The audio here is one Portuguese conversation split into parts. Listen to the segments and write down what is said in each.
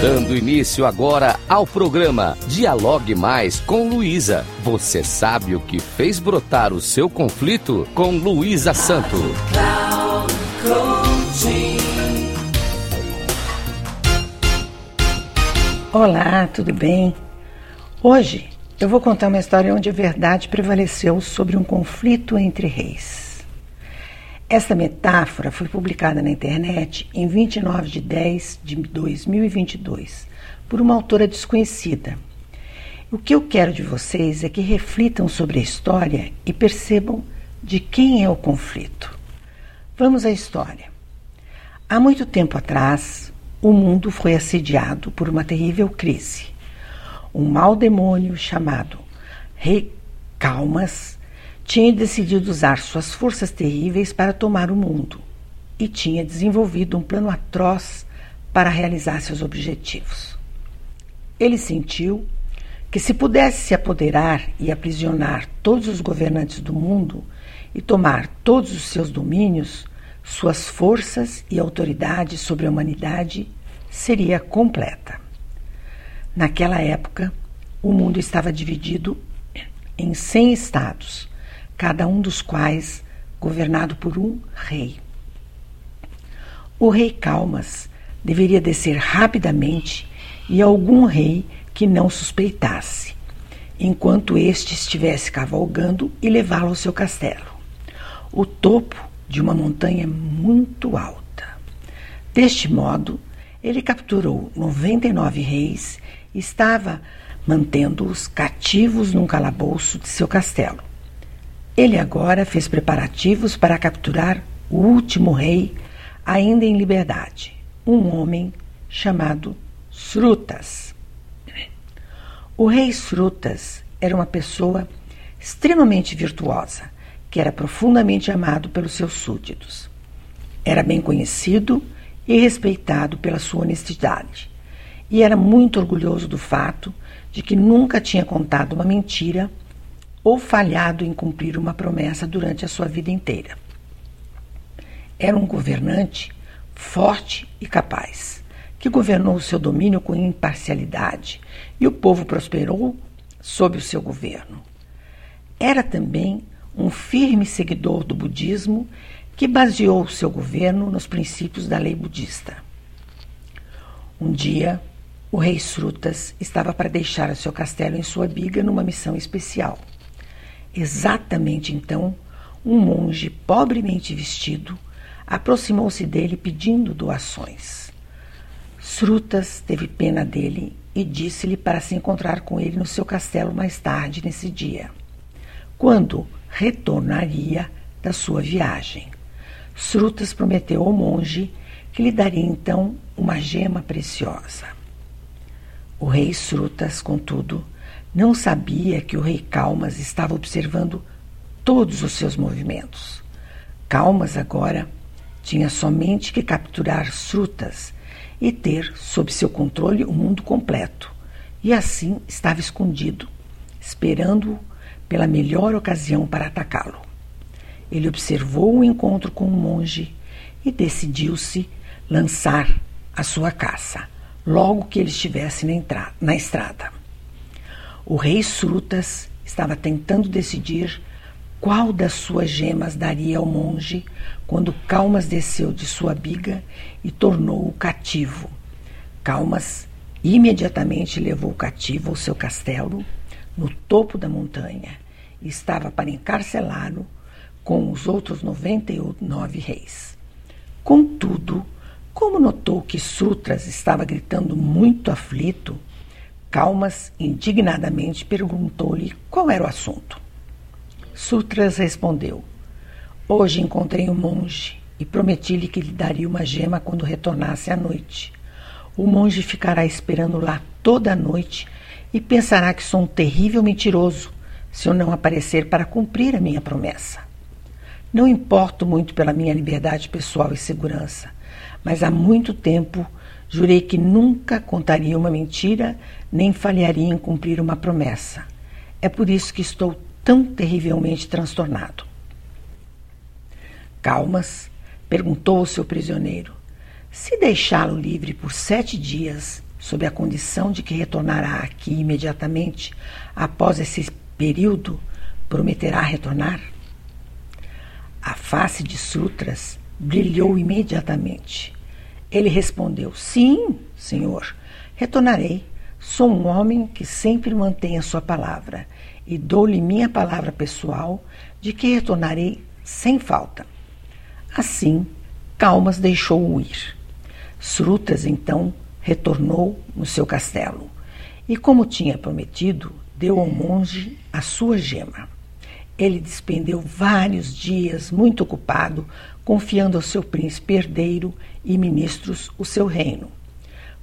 Dando início agora ao programa Dialogue Mais com Luísa. Você sabe o que fez brotar o seu conflito com Luísa Santo. Olá, tudo bem? Hoje eu vou contar uma história onde a verdade prevaleceu sobre um conflito entre reis. Esta metáfora foi publicada na internet em 29 de 10 de 2022 por uma autora desconhecida. O que eu quero de vocês é que reflitam sobre a história e percebam de quem é o conflito. Vamos à história. Há muito tempo atrás, o mundo foi assediado por uma terrível crise. Um mau demônio chamado Rei Calmas tinha decidido usar suas forças terríveis para tomar o mundo e tinha desenvolvido um plano atroz para realizar seus objetivos. Ele sentiu que, se pudesse se apoderar e aprisionar todos os governantes do mundo e tomar todos os seus domínios, suas forças e autoridade sobre a humanidade seria completa. Naquela época, o mundo estava dividido em 100 estados cada um dos quais governado por um rei. O rei Calmas deveria descer rapidamente e algum rei que não suspeitasse, enquanto este estivesse cavalgando e levá-lo ao seu castelo, o topo de uma montanha muito alta. Deste modo, ele capturou 99 reis e estava mantendo-os cativos num calabouço de seu castelo. Ele agora fez preparativos para capturar o último rei, ainda em liberdade, um homem chamado Srutas. O rei Srutas era uma pessoa extremamente virtuosa, que era profundamente amado pelos seus súditos. Era bem conhecido e respeitado pela sua honestidade, e era muito orgulhoso do fato de que nunca tinha contado uma mentira ou falhado em cumprir uma promessa durante a sua vida inteira. Era um governante forte e capaz, que governou o seu domínio com imparcialidade e o povo prosperou sob o seu governo. Era também um firme seguidor do budismo que baseou o seu governo nos princípios da lei budista. Um dia, o rei Srutas estava para deixar o seu castelo em sua biga numa missão especial. Exatamente então, um monge pobremente vestido aproximou-se dele pedindo doações. Srutas teve pena dele e disse-lhe para se encontrar com ele no seu castelo mais tarde nesse dia, quando retornaria da sua viagem. Srutas prometeu ao monge que lhe daria então uma gema preciosa. O rei Srutas, contudo, não sabia que o rei Calmas estava observando todos os seus movimentos. Calmas agora tinha somente que capturar Srutas e ter sob seu controle o mundo completo. E assim estava escondido, esperando-o pela melhor ocasião para atacá-lo. Ele observou o encontro com o monge e decidiu-se lançar a sua caça, logo que ele estivesse na, na estrada. O rei Srutas estava tentando decidir qual das suas gemas daria ao monge quando Calmas desceu de sua biga e tornou-o cativo. Calmas imediatamente levou o cativo ao seu castelo, no topo da montanha, e estava para encarcelá-lo com os outros 99 reis. Contudo, como notou que Sutras estava gritando muito aflito, Calmas, indignadamente, perguntou-lhe qual era o assunto. Sutras respondeu: Hoje encontrei um monge e prometi-lhe que lhe daria uma gema quando retornasse à noite. O monge ficará esperando lá toda a noite e pensará que sou um terrível mentiroso se eu não aparecer para cumprir a minha promessa. Não importo muito pela minha liberdade pessoal e segurança, mas há muito tempo Jurei que nunca contaria uma mentira, nem falharia em cumprir uma promessa. É por isso que estou tão terrivelmente transtornado. Calmas perguntou ao seu prisioneiro: Se deixá-lo livre por sete dias, sob a condição de que retornará aqui imediatamente após esse período, prometerá retornar? A face de Sutras brilhou imediatamente. Ele respondeu: Sim, senhor, retornarei. Sou um homem que sempre mantém a sua palavra e dou-lhe minha palavra pessoal de que retornarei sem falta. Assim, Calmas deixou-o ir. Srutas, então, retornou no seu castelo e, como tinha prometido, deu ao monge a sua gema. Ele despendeu vários dias muito ocupado, confiando ao seu príncipe herdeiro e ministros o seu reino.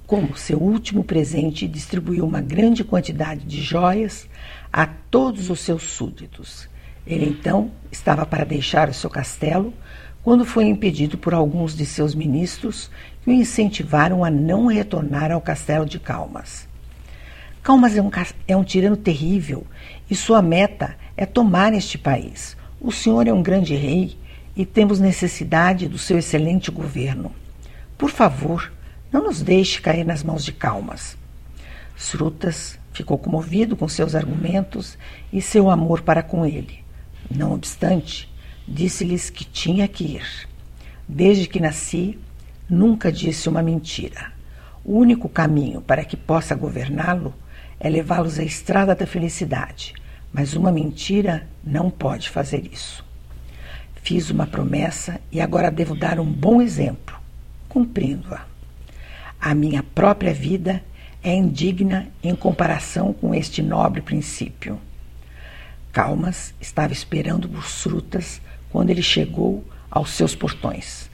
Como seu último presente, distribuiu uma grande quantidade de joias a todos os seus súditos. Ele então estava para deixar o seu castelo quando foi impedido por alguns de seus ministros que o incentivaram a não retornar ao castelo de Calmas. Calmas é um, é um tirano terrível e sua meta é tomar este país. O senhor é um grande rei e temos necessidade do seu excelente governo. Por favor, não nos deixe cair nas mãos de Calmas. Srutas ficou comovido com seus argumentos e seu amor para com ele. Não obstante, Disse-lhes que tinha que ir. Desde que nasci, nunca disse uma mentira. O único caminho para que possa governá-lo é levá-los à estrada da felicidade, mas uma mentira não pode fazer isso. Fiz uma promessa e agora devo dar um bom exemplo, cumprindo-a. A minha própria vida é indigna em comparação com este nobre princípio. Calmas estava esperando por frutas quando ele chegou aos seus portões.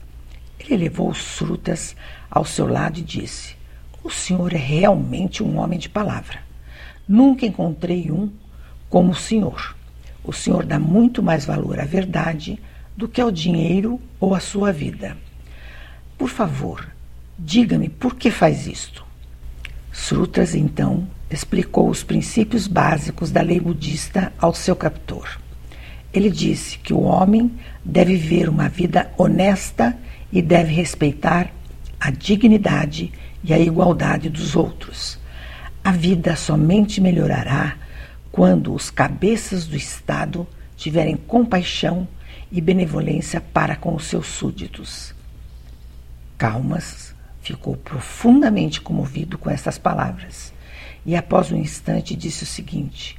Ele levou os frutas ao seu lado e disse: O senhor é realmente um homem de palavra. Nunca encontrei um como o senhor. O senhor dá muito mais valor à verdade do que ao dinheiro ou à sua vida. Por favor, diga-me por que faz isto. Srutras então explicou os princípios básicos da lei budista ao seu captor. Ele disse que o homem deve viver uma vida honesta e deve respeitar a dignidade e a igualdade dos outros. A vida somente melhorará quando os cabeças do Estado tiverem compaixão e benevolência para com os seus súditos. Calmas ficou profundamente comovido com essas palavras e, após um instante, disse o seguinte: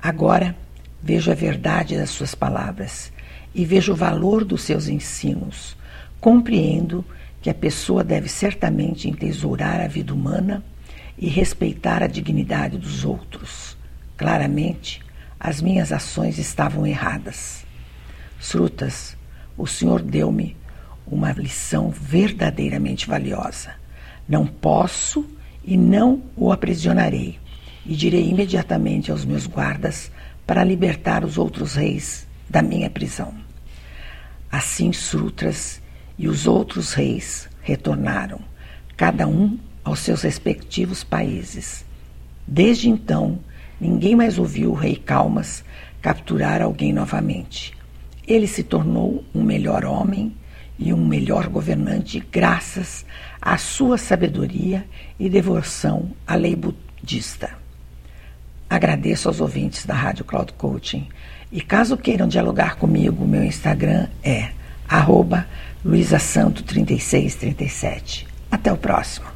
Agora Vejo a verdade das suas palavras e vejo o valor dos seus ensinos. Compreendo que a pessoa deve certamente entesourar a vida humana e respeitar a dignidade dos outros. Claramente, as minhas ações estavam erradas. Frutas, o Senhor deu-me uma lição verdadeiramente valiosa. Não posso e não o aprisionarei, e direi imediatamente aos meus guardas para libertar os outros reis da minha prisão. Assim Sutras e os outros reis retornaram, cada um aos seus respectivos países. Desde então, ninguém mais ouviu o rei Calmas capturar alguém novamente. Ele se tornou um melhor homem e um melhor governante graças à sua sabedoria e devoção à lei budista. Agradeço aos ouvintes da Rádio Cloud Coaching. E caso queiram dialogar comigo, meu Instagram é arroba luisasanto3637. Até o próximo.